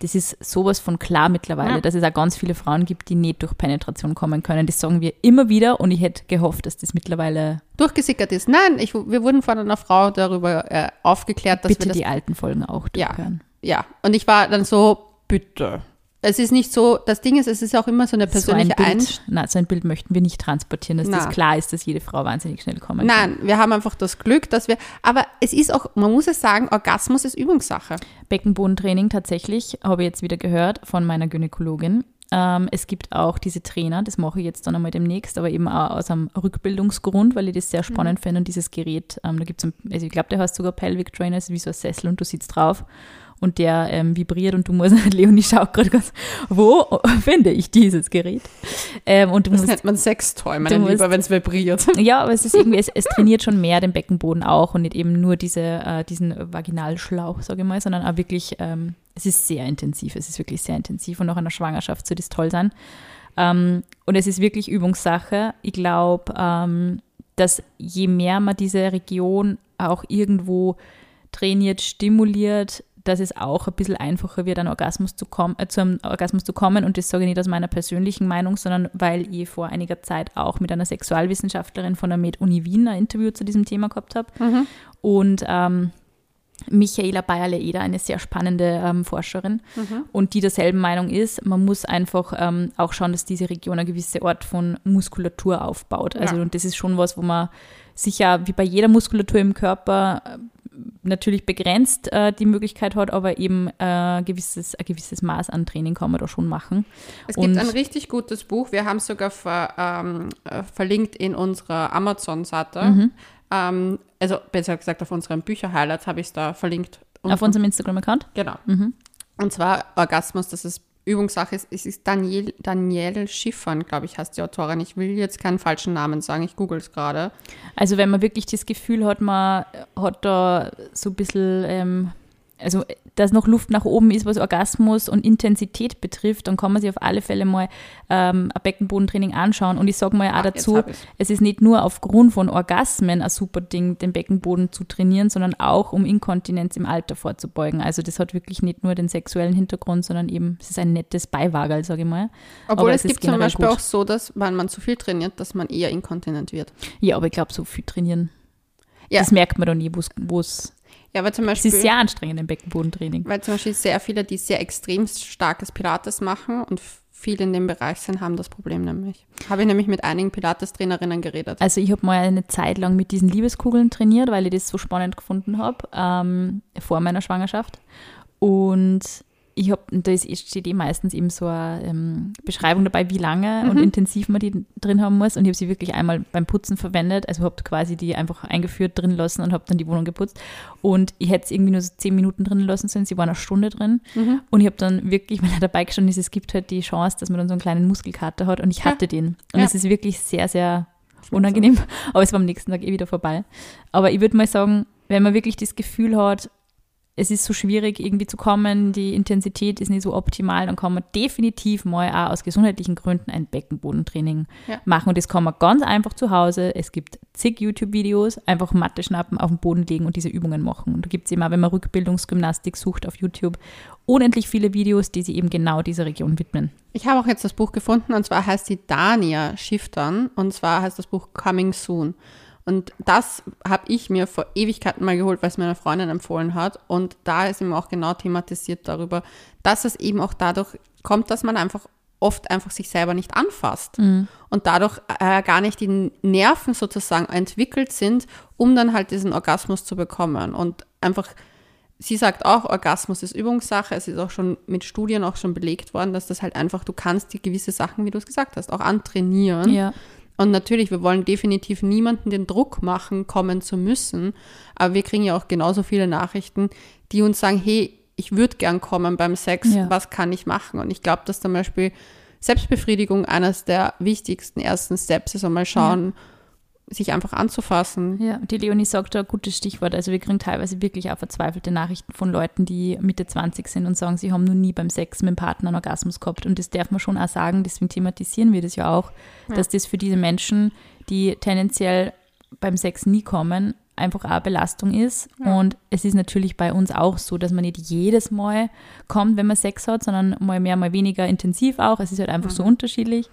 Das ist sowas von klar mittlerweile, Ja. dass es auch ganz viele Frauen gibt, die nicht durch Penetration kommen können. Das sagen wir immer wieder und ich hätte gehofft, dass das mittlerweile durchgesickert ist. Nein, ich, wir wurden von einer Frau darüber äh, aufgeklärt, dass bitte wir das die alten Folgen auch Ja. durchhören. Ja, und ich war dann so, bitte. Es ist nicht so, das Ding ist, es ist auch immer so eine So ein, persönliche Bild, nein, so ein Bild möchten wir nicht transportieren, dass das Na. klar ist, dass jede Frau wahnsinnig schnell kommen kann. Nein, wir haben einfach das Glück, dass wir, aber es ist auch, man muss es sagen, Orgasmus ist Übungssache. Beckenbodentraining tatsächlich, habe ich jetzt wieder gehört von meiner Gynäkologin. Ähm, es gibt auch diese Trainer, das mache ich jetzt dann einmal demnächst, aber eben auch aus einem Rückbildungsgrund, weil ich das sehr spannend finde und dieses Gerät, ähm, da gibt es, also ich glaube, der heißt sogar Pelvic Trainer, ist wie so ein Sessel und du sitzt drauf und der ähm, vibriert und du musst, [LAUGHS] Leonie schaut gerade ganz, wo finde ich dieses Gerät? Ähm, und du Das musst nennt man Sextoy, meine Lieber, wenn es vibriert. [LAUGHS] ja, aber es ist irgendwie, es, es [LAUGHS] trainiert schon mehr den Beckenboden auch und nicht eben nur diese, äh, diesen Vaginalschlauch, sage ich mal, sondern auch wirklich, ähm, es ist sehr intensiv, es ist wirklich sehr intensiv und nach einer Schwangerschaft soll das toll sein. Ähm, und es ist wirklich Übungssache. Ich glaube, ähm, dass je mehr man diese Region auch irgendwo trainiert, stimuliert, dass es auch ein bisschen einfacher wird, an Orgasmus zu kommen, äh, zu einem Orgasmus zu kommen. Und das sage ich nicht aus meiner persönlichen Meinung, sondern weil ich vor einiger Zeit auch mit einer Sexualwissenschaftlerin von der Med-Uni Wien ein Interview zu diesem Thema gehabt habe. Mhm. Und ähm, Michaela Bayerle-Eder, eine sehr spannende ähm, Forscherin Mhm. und die derselben Meinung ist, man muss einfach ähm, auch schauen, dass diese Region eine gewisse Art von Muskulatur aufbaut. Also Ja. und das ist schon was, wo man sicher wie bei jeder Muskulatur im Körper natürlich begrenzt äh, die Möglichkeit hat, aber eben äh, gewisses, ein gewisses Maß an Training kann man da schon machen. Es gibt Und- ein richtig gutes Buch, wir haben es sogar ver, ähm, äh, verlinkt in unserer Amazon-Seite. Mhm. Ähm, also besser gesagt auf unseren Bücher-Highlights habe ich es da verlinkt. Auf unten. unserem Instagram-Account. Genau. Mhm. Und zwar Orgasmus, das ist Übungssache. ist- Es ist Daniel, Danielle Schiffern, glaube ich, heißt die Autorin. Ich will jetzt keinen falschen Namen sagen, ich google es gerade. Also wenn man wirklich das Gefühl hat, man hat da so ein bisschen, ähm, also dass noch Luft nach oben ist, was Orgasmus und Intensität betrifft, dann kann man sich auf alle Fälle mal ähm, ein Beckenbodentraining anschauen. Und ich sage mal auch jetzt dazu, es ist nicht nur aufgrund von Orgasmen ein super Ding, den Beckenboden zu trainieren, sondern auch, um Inkontinenz im Alter vorzubeugen. Also das hat wirklich nicht nur den sexuellen Hintergrund, sondern eben, es ist ein nettes Beiwagerl, sage ich mal. Obwohl aber es es gibt zum Beispiel gut. auch so, dass wenn man zu viel trainiert, dass man eher inkontinent wird. Ja, aber ich glaube, so viel trainieren, Ja. das merkt man dann nie, wo es Ja, weil zum Es Beispiel, ist sehr anstrengend im Beckenbodentraining. weil zum Beispiel sehr viele, die sehr extrem starkes Pilates machen und viel in dem Bereich sind, haben das Problem nämlich. Habe ich nämlich mit einigen Pilates-Trainerinnen geredet. Also ich habe mal eine Zeit lang mit diesen Liebeskugeln trainiert, weil ich das so spannend gefunden habe, ähm, vor meiner Schwangerschaft. Und ich habe, da ist, steht eh meistens eben so eine ähm, Beschreibung dabei, wie lange und Mhm. intensiv man die drin haben muss. Und ich habe sie wirklich einmal beim Putzen verwendet. Also habe quasi die einfach eingeführt drin lassen und habe dann die Wohnung geputzt. Und ich hätte es irgendwie nur so zehn Minuten drin lassen sollen. Sie waren eine Stunde drin. Mhm. Und ich habe dann wirklich, [LAUGHS] weil er dabei gestanden ist, es gibt halt die Chance, dass man dann so einen kleinen Muskelkater hat. Und ich Ja. hatte den. Und Ja. es ist wirklich sehr, sehr unangenehm. Aber es war am nächsten Tag eh wieder vorbei. Aber ich würde mal sagen, wenn man wirklich das Gefühl hat, es ist so schwierig irgendwie zu kommen, die Intensität ist nicht so optimal, dann kann man definitiv mal auch aus gesundheitlichen Gründen ein Beckenbodentraining Ja. machen. Und das kann man ganz einfach zu Hause. Es gibt zig YouTube-Videos, einfach Matte schnappen, auf den Boden legen und diese Übungen machen. Und da gibt es auch, wenn man Rückbildungsgymnastik sucht auf YouTube, unendlich viele Videos, die sich eben genau dieser Region widmen. Ich habe auch jetzt das Buch gefunden und zwar heißt die Dania Schiftern und zwar heißt das Buch Coming Soon. Und das habe ich mir vor Ewigkeiten mal geholt, weil es mir eine Freundin empfohlen hat. Und da ist eben auch genau thematisiert darüber, dass es eben auch dadurch kommt, dass man einfach oft einfach sich selber nicht anfasst und dadurch äh, gar nicht die Nerven sozusagen entwickelt sind, um dann halt diesen Orgasmus zu bekommen. Und einfach sie sagt auch, Orgasmus ist Übungssache. Es ist auch schon mit Studien auch schon belegt worden, dass das halt einfach, du kannst die gewisse Sachen, wie du es gesagt hast, auch antrainieren. Ja. Und natürlich, wir wollen definitiv niemanden den Druck machen, kommen zu müssen. Aber wir kriegen ja auch genauso viele Nachrichten, die uns sagen, hey, ich würde gern kommen beim Sex, Ja. was kann ich machen? Und ich glaube, dass zum Beispiel Selbstbefriedigung eines der wichtigsten ersten Steps ist, einmal schauen, sich einfach anzufassen. Ja, die Leonie sagt da ein gutes Stichwort. Also wir kriegen teilweise wirklich auch verzweifelte Nachrichten von Leuten, die Mitte 20 sind und sagen, sie haben noch nie beim Sex mit dem Partner einen Orgasmus gehabt. Und das darf man schon auch sagen, deswegen thematisieren wir das ja auch, dass das für diese Menschen, die tendenziell beim Sex nie kommen, einfach auch eine Belastung ist. Und es ist natürlich bei uns auch so, dass man nicht jedes Mal kommt, wenn man Sex hat, sondern mal mehr, mal weniger intensiv auch. Es ist halt einfach so unterschiedlich.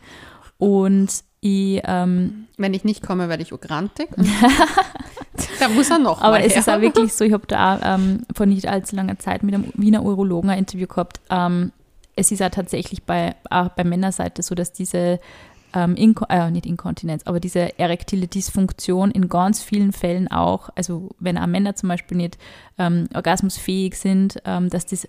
Und ich ähm, Wenn ich nicht komme, werde ich ograntig. [LAUGHS] da muss er noch Aber es her. ist auch wirklich so, ich habe da ähm, vor nicht allzu langer Zeit mit einem Wiener Urologen ein Interview gehabt. Ähm, es ist auch tatsächlich bei, auch bei Männerseite so, dass diese ähm, Inko äh, nicht Inkontinenz, aber diese erektile Dysfunktion in ganz vielen Fällen auch, also wenn auch Männer zum Beispiel nicht ähm, orgasmusfähig sind, ähm, dass das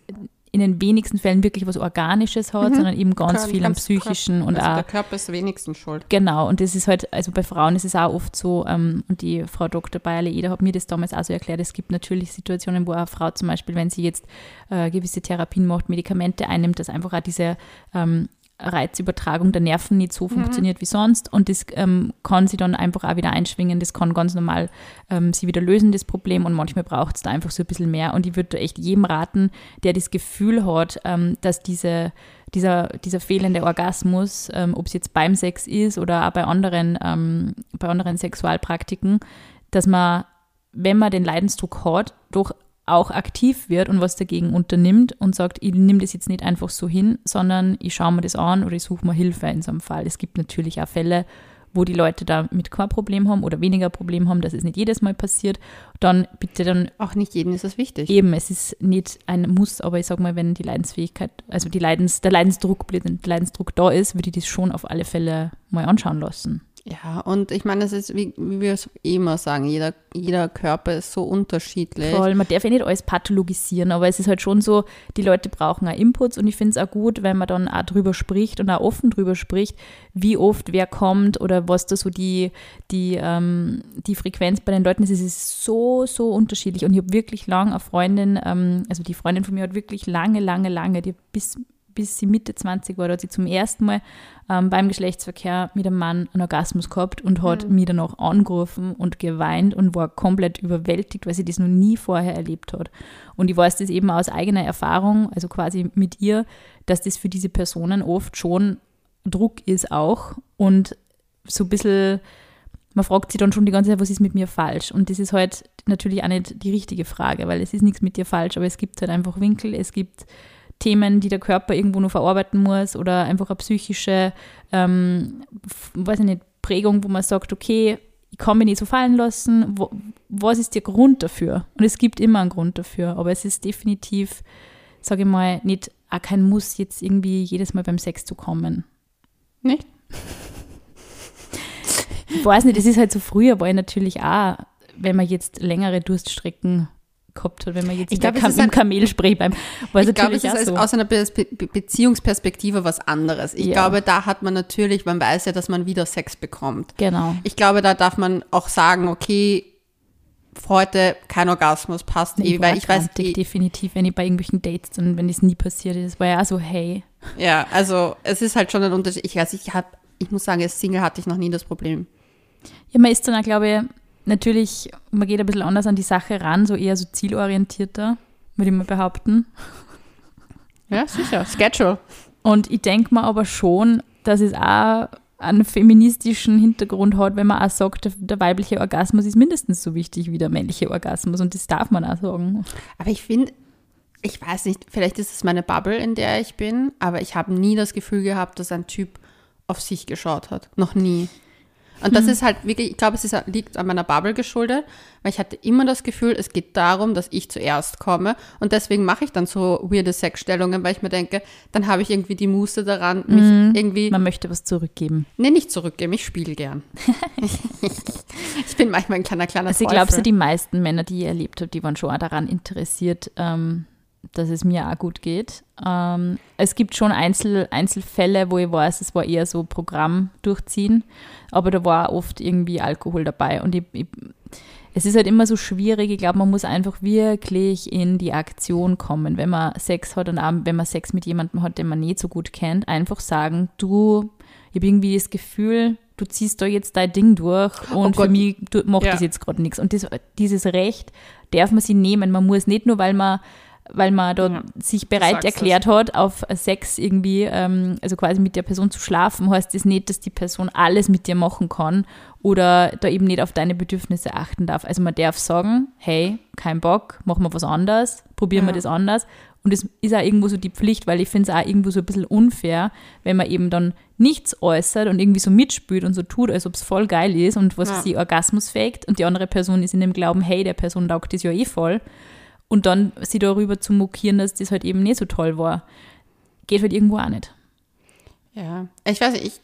in den wenigsten Fällen wirklich was Organisches hat, sondern eben ganz Kann- viel am psychischen Körper- und also auch der Körper ist wenigstens schuld. Genau, und das ist halt, also bei Frauen ist es auch oft so, ähm, und die Frau Dr. Bayerle-Eder hat mir das damals auch so erklärt, es gibt natürlich Situationen, wo eine Frau zum Beispiel, wenn sie jetzt äh, gewisse Therapien macht, Medikamente einnimmt, dass einfach auch diese ähm, Reizübertragung der Nerven nicht so funktioniert wie sonst. Und das ähm, kann sie dann einfach auch wieder einschwingen, das kann ganz normal ähm, sie wieder lösen, das Problem. Und manchmal braucht es da einfach so ein bisschen mehr. Und ich würde da echt jedem raten, der das Gefühl hat, ähm, dass diese dieser, dieser fehlende Orgasmus, ähm, ob es jetzt beim Sex ist oder auch bei anderen, ähm, bei anderen Sexualpraktiken, dass man, wenn man den Leidensdruck hat, doch auch aktiv wird und was dagegen unternimmt und sagt, ich nehme das jetzt nicht einfach so hin, sondern ich schaue mir das an oder ich suche mir Hilfe in so einem Fall. Es gibt natürlich auch Fälle, wo die Leute damit kein Problem haben oder weniger Problem haben, dass es nicht jedes Mal passiert, dann bitte dann. Auch nicht jedem ist das wichtig. Eben, es ist nicht ein Muss, aber ich sage mal, wenn die Leidensfähigkeit, also die Leidens, der Leidensdruck, der Leidensdruck da ist, würde ich das schon auf alle Fälle mal anschauen lassen. Ja, und ich meine, es ist, wie, wie wir es immer sagen, jeder, jeder Körper ist so unterschiedlich. Voll, man darf ja nicht alles pathologisieren, aber es ist halt schon so, die Leute brauchen auch Inputs und ich finde es auch gut, wenn man dann auch drüber spricht und auch offen drüber spricht, wie oft wer kommt oder was da so die, die, ähm, die Frequenz bei den Leuten ist. Es ist so, so unterschiedlich und ich habe wirklich lange eine Freundin, ähm, also die Freundin von mir hat wirklich lange, lange, lange, die bis bis sie Mitte 20 war, da hat sie zum ersten Mal ähm, beim Geschlechtsverkehr mit einem Mann einen Orgasmus gehabt und hat mhm. mich dann auch angerufen und geweint und war komplett überwältigt, weil sie das noch nie vorher erlebt hat. Und ich weiß das eben aus eigener Erfahrung, also quasi mit ihr, dass das für diese Personen oft schon Druck ist auch und so ein bisschen man fragt sich dann schon die ganze Zeit, was ist mit mir falsch? Und das ist halt natürlich auch nicht die richtige Frage, weil es ist nichts mit dir falsch, aber es gibt halt einfach Winkel, es gibt Themen, die der Körper irgendwo nur verarbeiten muss oder einfach eine psychische, ähm, weiß ich nicht, Prägung, wo man sagt, okay, ich kann mich nicht so fallen lassen. Wo, was ist der Grund dafür? Und es gibt immer einen Grund dafür, aber es ist definitiv, sage ich mal, nicht auch kein Muss, jetzt irgendwie jedes Mal beim Sex zu kommen. Nicht? Ich weiß nicht, es ist halt so früher, war ich natürlich auch, wenn man jetzt längere Durststrecken gehabt hat, wenn man jetzt ich glaub, Kam im Kamelspray beim. Ich glaube, es ist so. aus einer Be Be Beziehungsperspektive was anderes. Ich ja. glaube, da hat man natürlich, man weiß ja, dass man wieder Sex bekommt. Genau. Ich glaube, da darf man auch sagen, okay, heute kein Orgasmus passt eh, weil ich weiß die, definitiv, wenn ich bei irgendwelchen Dates und wenn das nie passiert ist, war ja so hey. Ja, also es ist halt schon ein Unterschied. Ich weiß, ich habe, ich muss sagen, als Single hatte ich noch nie das Problem. Ja, man ist dann glaube ich, natürlich, man geht ein bisschen anders an die Sache ran, so eher so zielorientierter, würde ich mal behaupten. [LAUGHS] Ja, sicher. Schedule. Und ich denke mir aber schon, dass es auch einen feministischen Hintergrund hat, wenn man auch sagt, der, weibliche Orgasmus ist mindestens so wichtig wie der männliche Orgasmus und das darf man auch sagen. Aber ich finde, ich weiß nicht, vielleicht ist es meine Bubble, in der ich bin, aber ich habe nie das Gefühl gehabt, dass ein Typ auf sich geschaut hat. Noch nie. Und das mhm. ist halt wirklich, ich glaube, es ist, liegt an meiner Bubble geschuldet, weil ich hatte immer das Gefühl, es geht darum, dass ich zuerst komme. Und deswegen mache ich dann so weirde Sexstellungen, weil ich mir denke, dann habe ich irgendwie die Muße daran, mich mhm. irgendwie. Man möchte was zurückgeben. Nee, nicht zurückgeben, ich spiele gern. [LAUGHS] ich bin manchmal ein kleiner, kleiner Also, ich glaube, so die meisten Männer, die ihr erlebt habt, die waren schon auch daran interessiert, ähm, dass es mir auch gut geht. Ähm, es gibt schon Einzel, Einzelfälle, wo ich weiß, es war eher so Programm durchziehen, aber da war oft irgendwie Alkohol dabei. Und ich, ich, es ist halt immer so schwierig. Ich glaube, man muss einfach wirklich in die Aktion kommen, wenn man Sex hat und auch wenn man Sex mit jemandem hat, den man nicht so gut kennt. Einfach sagen, du, ich habe irgendwie das Gefühl, du ziehst da jetzt dein Ding durch oh und oh für mich macht ja. das jetzt gerade nichts. Und das, dieses Recht darf man sich nehmen. Man muss nicht nur, weil man weil man dort ja, sich bereit erklärt das. hat, auf Sex irgendwie, ähm, also quasi mit der Person zu schlafen, heißt das nicht, dass die Person alles mit dir machen kann oder da eben nicht auf deine Bedürfnisse achten darf. Also man darf sagen, hey, kein Bock, machen wir was anderes, probieren ja. wir das anders. Und es ist auch irgendwo so die Pflicht, weil ich finde es auch irgendwo so ein bisschen unfair, wenn man eben dann nichts äußert und irgendwie so mitspielt und so tut, als ob es voll geil ist und was ja. sie Orgasmus faked und die andere Person ist in dem Glauben, hey, der Person taugt das ja eh voll und dann sie darüber zu mokieren, dass das halt eben nicht so toll war, geht halt irgendwo auch nicht. Ja, ich weiß ich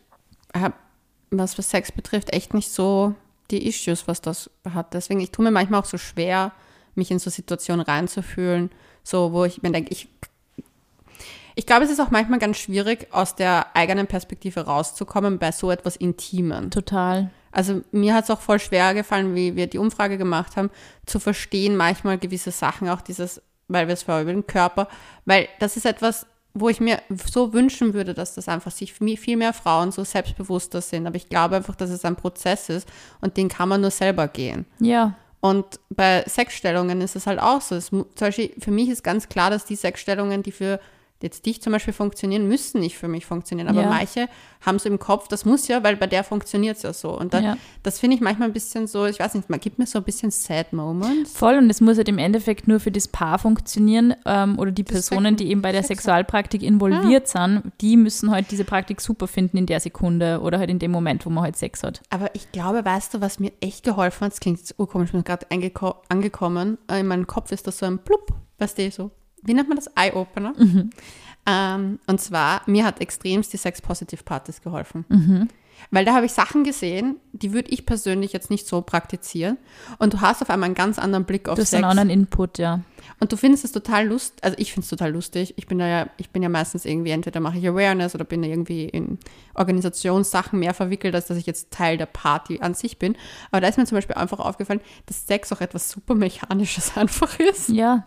habe, was für Sex betrifft, echt nicht so die Issues, was das hat. Deswegen, ich tue mir manchmal auch so schwer, mich in so Situationen reinzufühlen, so wo ich mir denke, ich ich glaube, es ist auch manchmal ganz schwierig, aus der eigenen Perspektive rauszukommen bei so etwas Intimen. Total. Also mir hat es auch voll schwer gefallen, wie wir die Umfrage gemacht haben, zu verstehen manchmal gewisse Sachen, auch dieses, weil wir es den Körper, weil das ist etwas, wo ich mir so wünschen würde, dass das einfach sich viel mehr Frauen so selbstbewusster sind. Aber ich glaube einfach, dass es ein Prozess ist und den kann man nur selber gehen. Ja. Und bei Sexstellungen ist es halt auch so. Es, zum Beispiel für mich ist ganz klar, dass die Sexstellungen, die für jetzt dich zum Beispiel funktionieren, müssen nicht für mich funktionieren. Aber Ja. manche haben so im Kopf, das muss ja, weil bei der funktioniert es ja so. Und dann, Ja. das finde ich manchmal ein bisschen so, ich weiß nicht, man gibt mir so ein bisschen sad Moments. Voll und es muss halt im Endeffekt nur für das Paar funktionieren ähm, oder die Das Personen, die eben bei der Sex- Sexualpraktik involviert sind, die müssen halt diese Praktik super finden in der Sekunde oder halt in dem Moment, wo man halt Sex hat. Aber ich glaube, weißt du, was mir echt geholfen hat, das klingt jetzt urkomisch, ich bin gerade angekommen, äh, in meinem Kopf ist das so ein Plupp, weißt du, so, wie nennt man das? Eye-Opener. Ähm, und zwar, mir hat extremst die Sex-Positive-Partys geholfen. Weil da habe ich Sachen gesehen, die würde ich persönlich jetzt nicht so praktizieren. Und du hast auf einmal einen ganz anderen Blick auf Du hast Sex. einen anderen Input, ja. Und du findest es total lustig, also ich finde es total lustig. Ich bin da ja, ich bin ja meistens irgendwie, entweder mache ich Awareness oder bin da irgendwie in Organisationssachen mehr verwickelt, als dass ich jetzt Teil der Party an sich bin. Aber da ist mir zum Beispiel einfach aufgefallen, dass Sex auch etwas super Mechanisches [LAUGHS] einfach ist. Ja,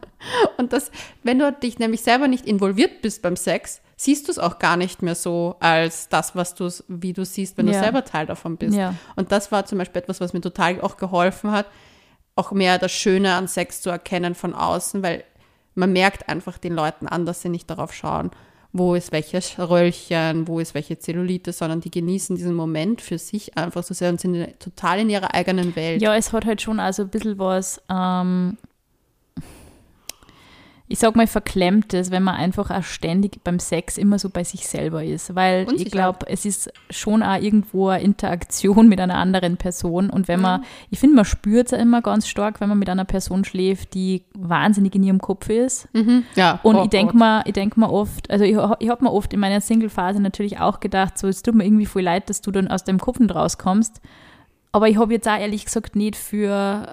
Und dass, wenn du dich nämlich selber nicht involviert bist beim Sex, siehst du es auch gar nicht mehr so als das, was du, wie du siehst, wenn Ja. du selber Teil davon bist. Ja. Und das war zum Beispiel etwas, was mir total auch geholfen hat, auch mehr das Schöne an Sex zu erkennen von außen, weil man merkt einfach den Leuten an, dass sie nicht darauf schauen, wo ist welches Röllchen, wo ist welche Zellulite, sondern die genießen diesen Moment für sich einfach so sehr und sind total in ihrer eigenen Welt. Ja, es hat halt schon also ein bisschen was, ähm, ich sag mal, verklemmtes, wenn man einfach auch ständig beim Sex immer so bei sich selber ist. Weil ich Unsicher. glaube, es ist schon auch irgendwo eine Interaktion mit einer anderen Person. Und wenn Mhm. man, ich finde, man spürt es ja immer ganz stark, wenn man mit einer Person schläft, die wahnsinnig in ihrem Kopf ist. Mhm. ja. Und oh ich denke Gott. mal, ich denke mal oft, also ich, ich habe mir oft in meiner Single-Phase natürlich auch gedacht, so es tut mir irgendwie voll leid, dass du dann aus deinem Kopf rauskommst. Aber ich habe jetzt auch ehrlich gesagt nicht für,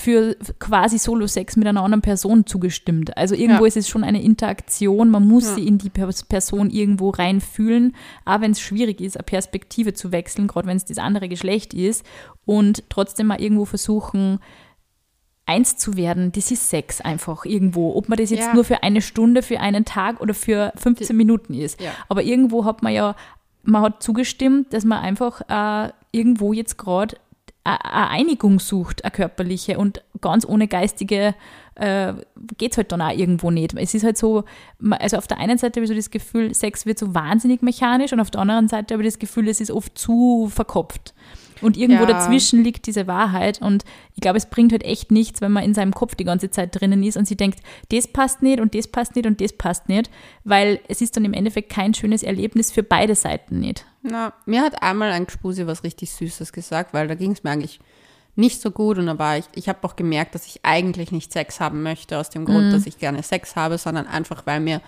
für quasi Solo-Sex mit einer anderen Person zugestimmt. Also irgendwo Ja. ist es schon eine Interaktion, man muss Ja. sie in die Pers- Person irgendwo reinfühlen, auch wenn es schwierig ist, eine Perspektive zu wechseln, gerade wenn es das andere Geschlecht ist und trotzdem mal irgendwo versuchen, eins zu werden, das ist Sex einfach irgendwo. Ob man das jetzt Ja. nur für eine Stunde, für einen Tag oder für 15 Minuten ist. Ja. Aber irgendwo hat man ja, man hat zugestimmt, dass man einfach äh, irgendwo jetzt gerade eine Einigung sucht, eine körperliche und ganz ohne geistige äh, geht es halt dann auch irgendwo nicht. Es ist halt so, also auf der einen Seite habe ich so das Gefühl, Sex wird so wahnsinnig mechanisch und auf der anderen Seite habe ich das Gefühl, es ist oft zu verkopft. Und irgendwo Ja. dazwischen liegt diese Wahrheit und ich glaube, es bringt halt echt nichts, wenn man in seinem Kopf die ganze Zeit drinnen ist und sie denkt, das passt nicht und das passt nicht und das passt nicht, weil es ist dann im Endeffekt kein schönes Erlebnis für beide Seiten nicht. Na, mir hat einmal ein Gspusi was richtig Süßes gesagt, weil da ging es mir eigentlich nicht so gut und da war ich, ich habe auch gemerkt, dass ich eigentlich nicht Sex haben möchte, aus dem Grund, dass ich gerne Sex habe, sondern einfach, weil mir,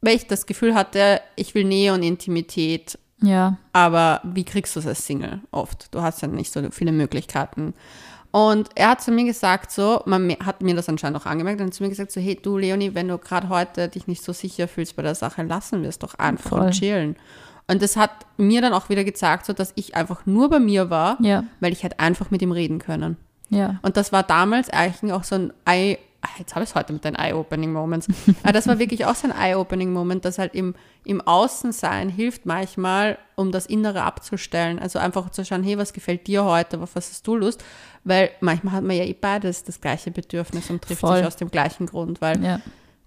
weil ich das Gefühl hatte, ich will Nähe und Intimität, Ja, aber wie kriegst du es als Single oft? Du hast ja nicht so viele Möglichkeiten. Und er hat zu mir gesagt, so, man hat mir das anscheinend auch angemerkt und hat zu mir gesagt, so, hey, du Leonie, wenn du gerade heute dich nicht so sicher fühlst bei der Sache, lassen wir es doch einfach Voll. und chillen. Und das hat mir dann auch wieder gezeigt, so, dass ich einfach nur bei mir war, ja, weil ich halt einfach mit ihm reden können. ja. Und das war damals eigentlich auch so ein jetzt habe ich es heute mit den Eye-Opening Moments. Aber das war wirklich auch so ein Eye-Opening Moment, dass halt im, im Außensein hilft manchmal, um das Innere abzustellen. Also einfach zu schauen, hey, was gefällt dir heute, auf was hast du Lust? Weil manchmal hat man ja eh beides das gleiche Bedürfnis und trifft Voll. sich aus dem gleichen Grund, weil, ja,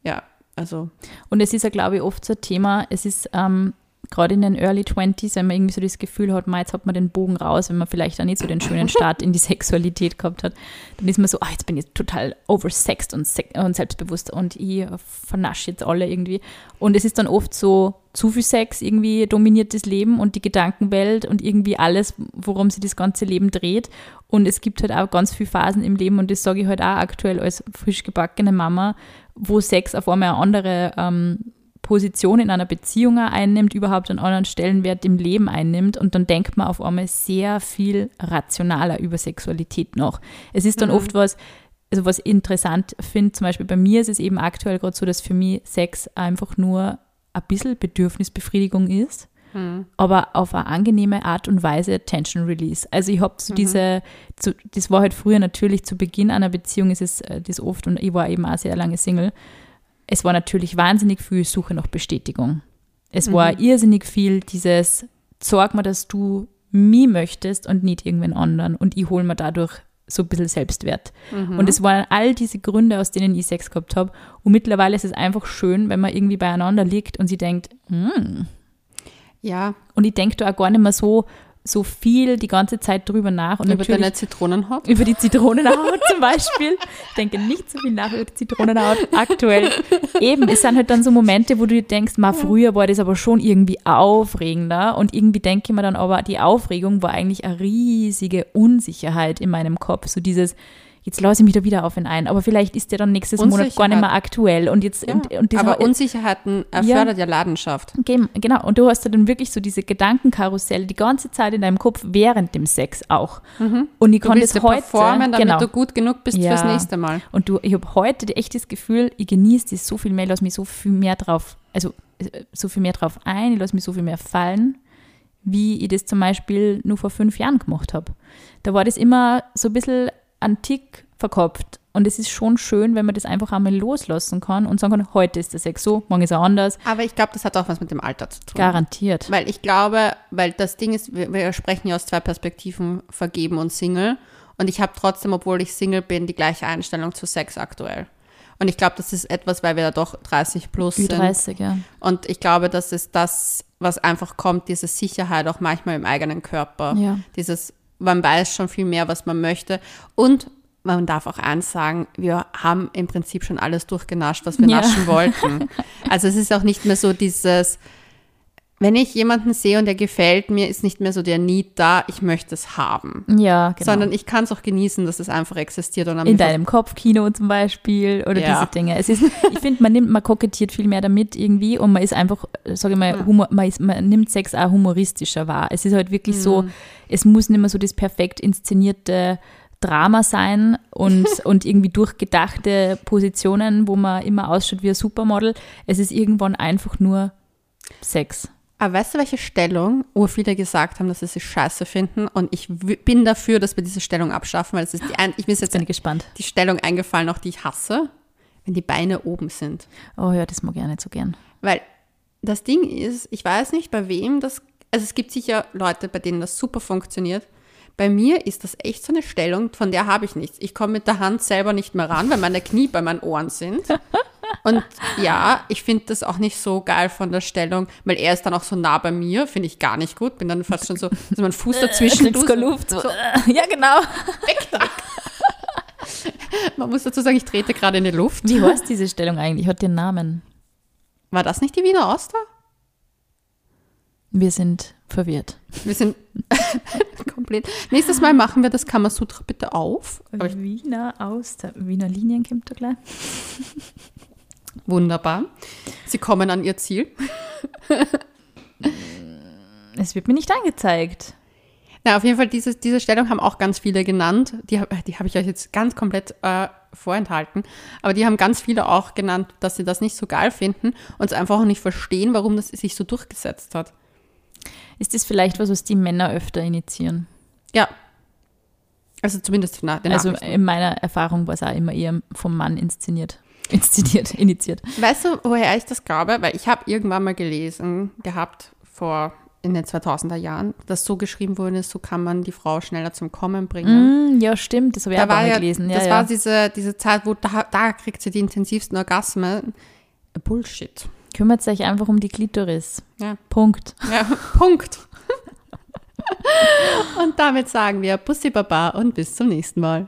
ja. also, Und es ist ja, glaube ich, oft so ein Thema, es ist ähm, gerade in den Early 20s, wenn man irgendwie so das Gefühl hat, jetzt hat man den Bogen raus, wenn man vielleicht auch nicht so den schönen Start in die [LAUGHS] Sexualität gehabt hat, dann ist man so, ah, jetzt bin ich total oversext und, und selbstbewusst und ich vernasche jetzt alle irgendwie. Und es ist dann oft so, zu viel Sex irgendwie dominiert das Leben und die Gedankenwelt und irgendwie alles, worum sich das ganze Leben dreht. Und es gibt halt auch ganz viele Phasen im Leben und das sage ich halt auch aktuell als frisch gebackene Mama, wo Sex auf einmal eine andere ähm, Position in einer Beziehung einnimmt, überhaupt einen anderen Stellenwert im Leben einnimmt und dann denkt man auf einmal sehr viel rationaler über Sexualität noch. Es ist dann oft was, also was ich interessant finde, zum Beispiel bei mir ist es eben aktuell gerade so, dass für mich Sex einfach nur ein bisschen Bedürfnisbefriedigung ist, aber auf eine angenehme Art und Weise Tension Release. Also ich habe so diese, zu, das war halt früher natürlich zu Beginn einer Beziehung ist es äh, das oft und ich war eben auch sehr lange Single. Es war natürlich wahnsinnig viel Suche nach Bestätigung. Es war irrsinnig viel dieses, sorg mal, dass du mich möchtest und nicht irgendwen anderen und ich hole mir dadurch so ein bisschen Selbstwert. Und es waren all diese Gründe, aus denen ich Sex gehabt habe. Und mittlerweile ist es einfach schön, wenn man irgendwie beieinander liegt und sie denkt, hm. Ja, Und ich denke da auch gar nicht mehr so, so viel die ganze Zeit drüber nach. Und über deine Zitronenhaut. über die Zitronenhaut zum Beispiel. Ich denke nicht so viel nach über die Zitronenhaut aktuell. Eben, es sind halt dann so Momente, wo du dir denkst, mal früher war das aber schon irgendwie aufregender und irgendwie denke ich mir dann aber, die Aufregung war eigentlich eine riesige Unsicherheit in meinem Kopf. So dieses, jetzt lasse ich mich da wieder auf ihn ein, aber vielleicht ist der dann nächstes Monat gar nicht mehr aktuell und jetzt, und, und dieser- Aber Unsicherheiten erfördert ja, Leidenschaft. Ge- Genau, und du hast ja dann wirklich so diese Gedankenkarusselle die ganze Zeit in deinem Kopf während dem Sex auch. Und ich Du das ja heute, performen, damit genau. du gut genug bist Ja. fürs nächste Mal. Und du, ich habe heute echt das Gefühl, ich genieße das so viel mehr, ich lasse mich so viel mehr drauf, also äh, so viel mehr drauf ein, ich lasse mich so viel mehr fallen, wie ich das zum Beispiel nur vor fünf Jahren gemacht habe. Da war das immer so ein bisschen antik verkopft. Und es ist schon schön, wenn man das einfach einmal loslassen kann und sagen kann, heute ist der Sex so, morgen ist er anders. Aber ich glaube, das hat auch was mit dem Alter zu tun. Garantiert. Weil ich glaube, weil das Ding ist, wir, wir sprechen ja aus zwei Perspektiven, vergeben und Single. Und ich habe trotzdem, obwohl ich Single bin, die gleiche Einstellung zu Sex aktuell. Und ich glaube, das ist etwas, weil wir da doch 30 plus sind. Ü30, ja. Und ich glaube, das ist das, was einfach kommt, diese Sicherheit auch manchmal im eigenen Körper. Ja. Dieses, man weiß schon viel mehr, was man möchte. Und man darf auch eins sagen, wir haben im Prinzip schon alles durchgenascht, was wir Ja. naschen wollten. Also es ist auch nicht mehr so dieses, wenn ich jemanden sehe und der gefällt mir, ist nicht mehr so der Need da, ich möchte es haben. Ja, genau. Sondern ich kann es auch genießen, dass es einfach existiert. Und in deinem Kopfkino zum Beispiel oder Ja. diese Dinge. Es ist, [LAUGHS] ich finde, man nimmt, man kokettiert viel mehr damit irgendwie und man ist einfach, sage ich mal, Humor, man, ist, man nimmt Sex auch humoristischer wahr. Es ist halt wirklich so, Mhm. es muss nicht mehr so das perfekt inszenierte Drama sein und, [LAUGHS] und irgendwie durchgedachte Positionen, wo man immer ausschaut wie ein Supermodel. Es ist irgendwann einfach nur Sex. Aber weißt du, welche Stellung, wo viele gesagt haben, dass sie sie scheiße finden? Und ich bin dafür, dass wir diese Stellung abschaffen, weil es ist die ein, ich mir ist Jetzt bin gespannt. die Stellung eingefallen, auch die ich hasse, wenn die Beine oben sind. Oh ja, das mag ich auch nicht so gern. Weil das Ding ist, ich weiß nicht, bei wem das, also es gibt sicher Leute, bei denen das super funktioniert. Bei mir ist das echt so eine Stellung, von der habe ich nichts. Ich komme mit der Hand selber nicht mehr ran, weil meine Knie bei meinen Ohren sind. [LAUGHS] Und ja, ich finde das auch nicht so geil von der Stellung, weil er ist dann auch so nah bei mir, finde ich gar nicht gut. Bin dann fast schon so, so mein Fuß dazwischen. Kriegst du, keine Luft. So. [LAUGHS] Ja, genau. Man muss dazu sagen, ich trete gerade in die Luft. Wie heißt diese Stellung eigentlich? Hat den Namen? War das nicht die Wiener Oster? Wir sind verwirrt. Wir sind [LAUGHS] komplett. Nächstes Mal machen wir das Kamasutra bitte auf. Wiener aus der Wiener Linien kommt da gleich. Wunderbar. Sie kommen an ihr Ziel. [LAUGHS] Es wird mir nicht angezeigt. Na, auf jeden Fall, diese, diese Stellung haben auch ganz viele genannt. Die, die habe ich euch jetzt ganz komplett äh, vorenthalten. Aber die haben ganz viele auch genannt, dass sie das nicht so geil finden und es einfach auch nicht verstehen, warum das sich so durchgesetzt hat. Ist das vielleicht was, was die Männer öfter initiieren? Ja. Also zumindest nach den also in meiner Erfahrung war es auch immer eher vom Mann inszeniert. [LAUGHS] Inszeniert, initiiert. Weißt du, woher ich das glaube? Weil ich habe irgendwann mal gelesen gehabt, vor in den 2000er Jahren, dass so geschrieben wurde, so kann man die Frau schneller zum Kommen bringen. Mm, ja, stimmt, das habe ich da auch war ja, gelesen. Ja, das ja. war diese, diese Zeit, wo da, da kriegt sie die intensivsten Orgasmen. Bullshit. Kümmert euch einfach um die Klitoris. Ja. Punkt. Ja, [LAUGHS] Punkt. [LAUGHS] und damit sagen wir Pussy Baba und bis zum nächsten Mal.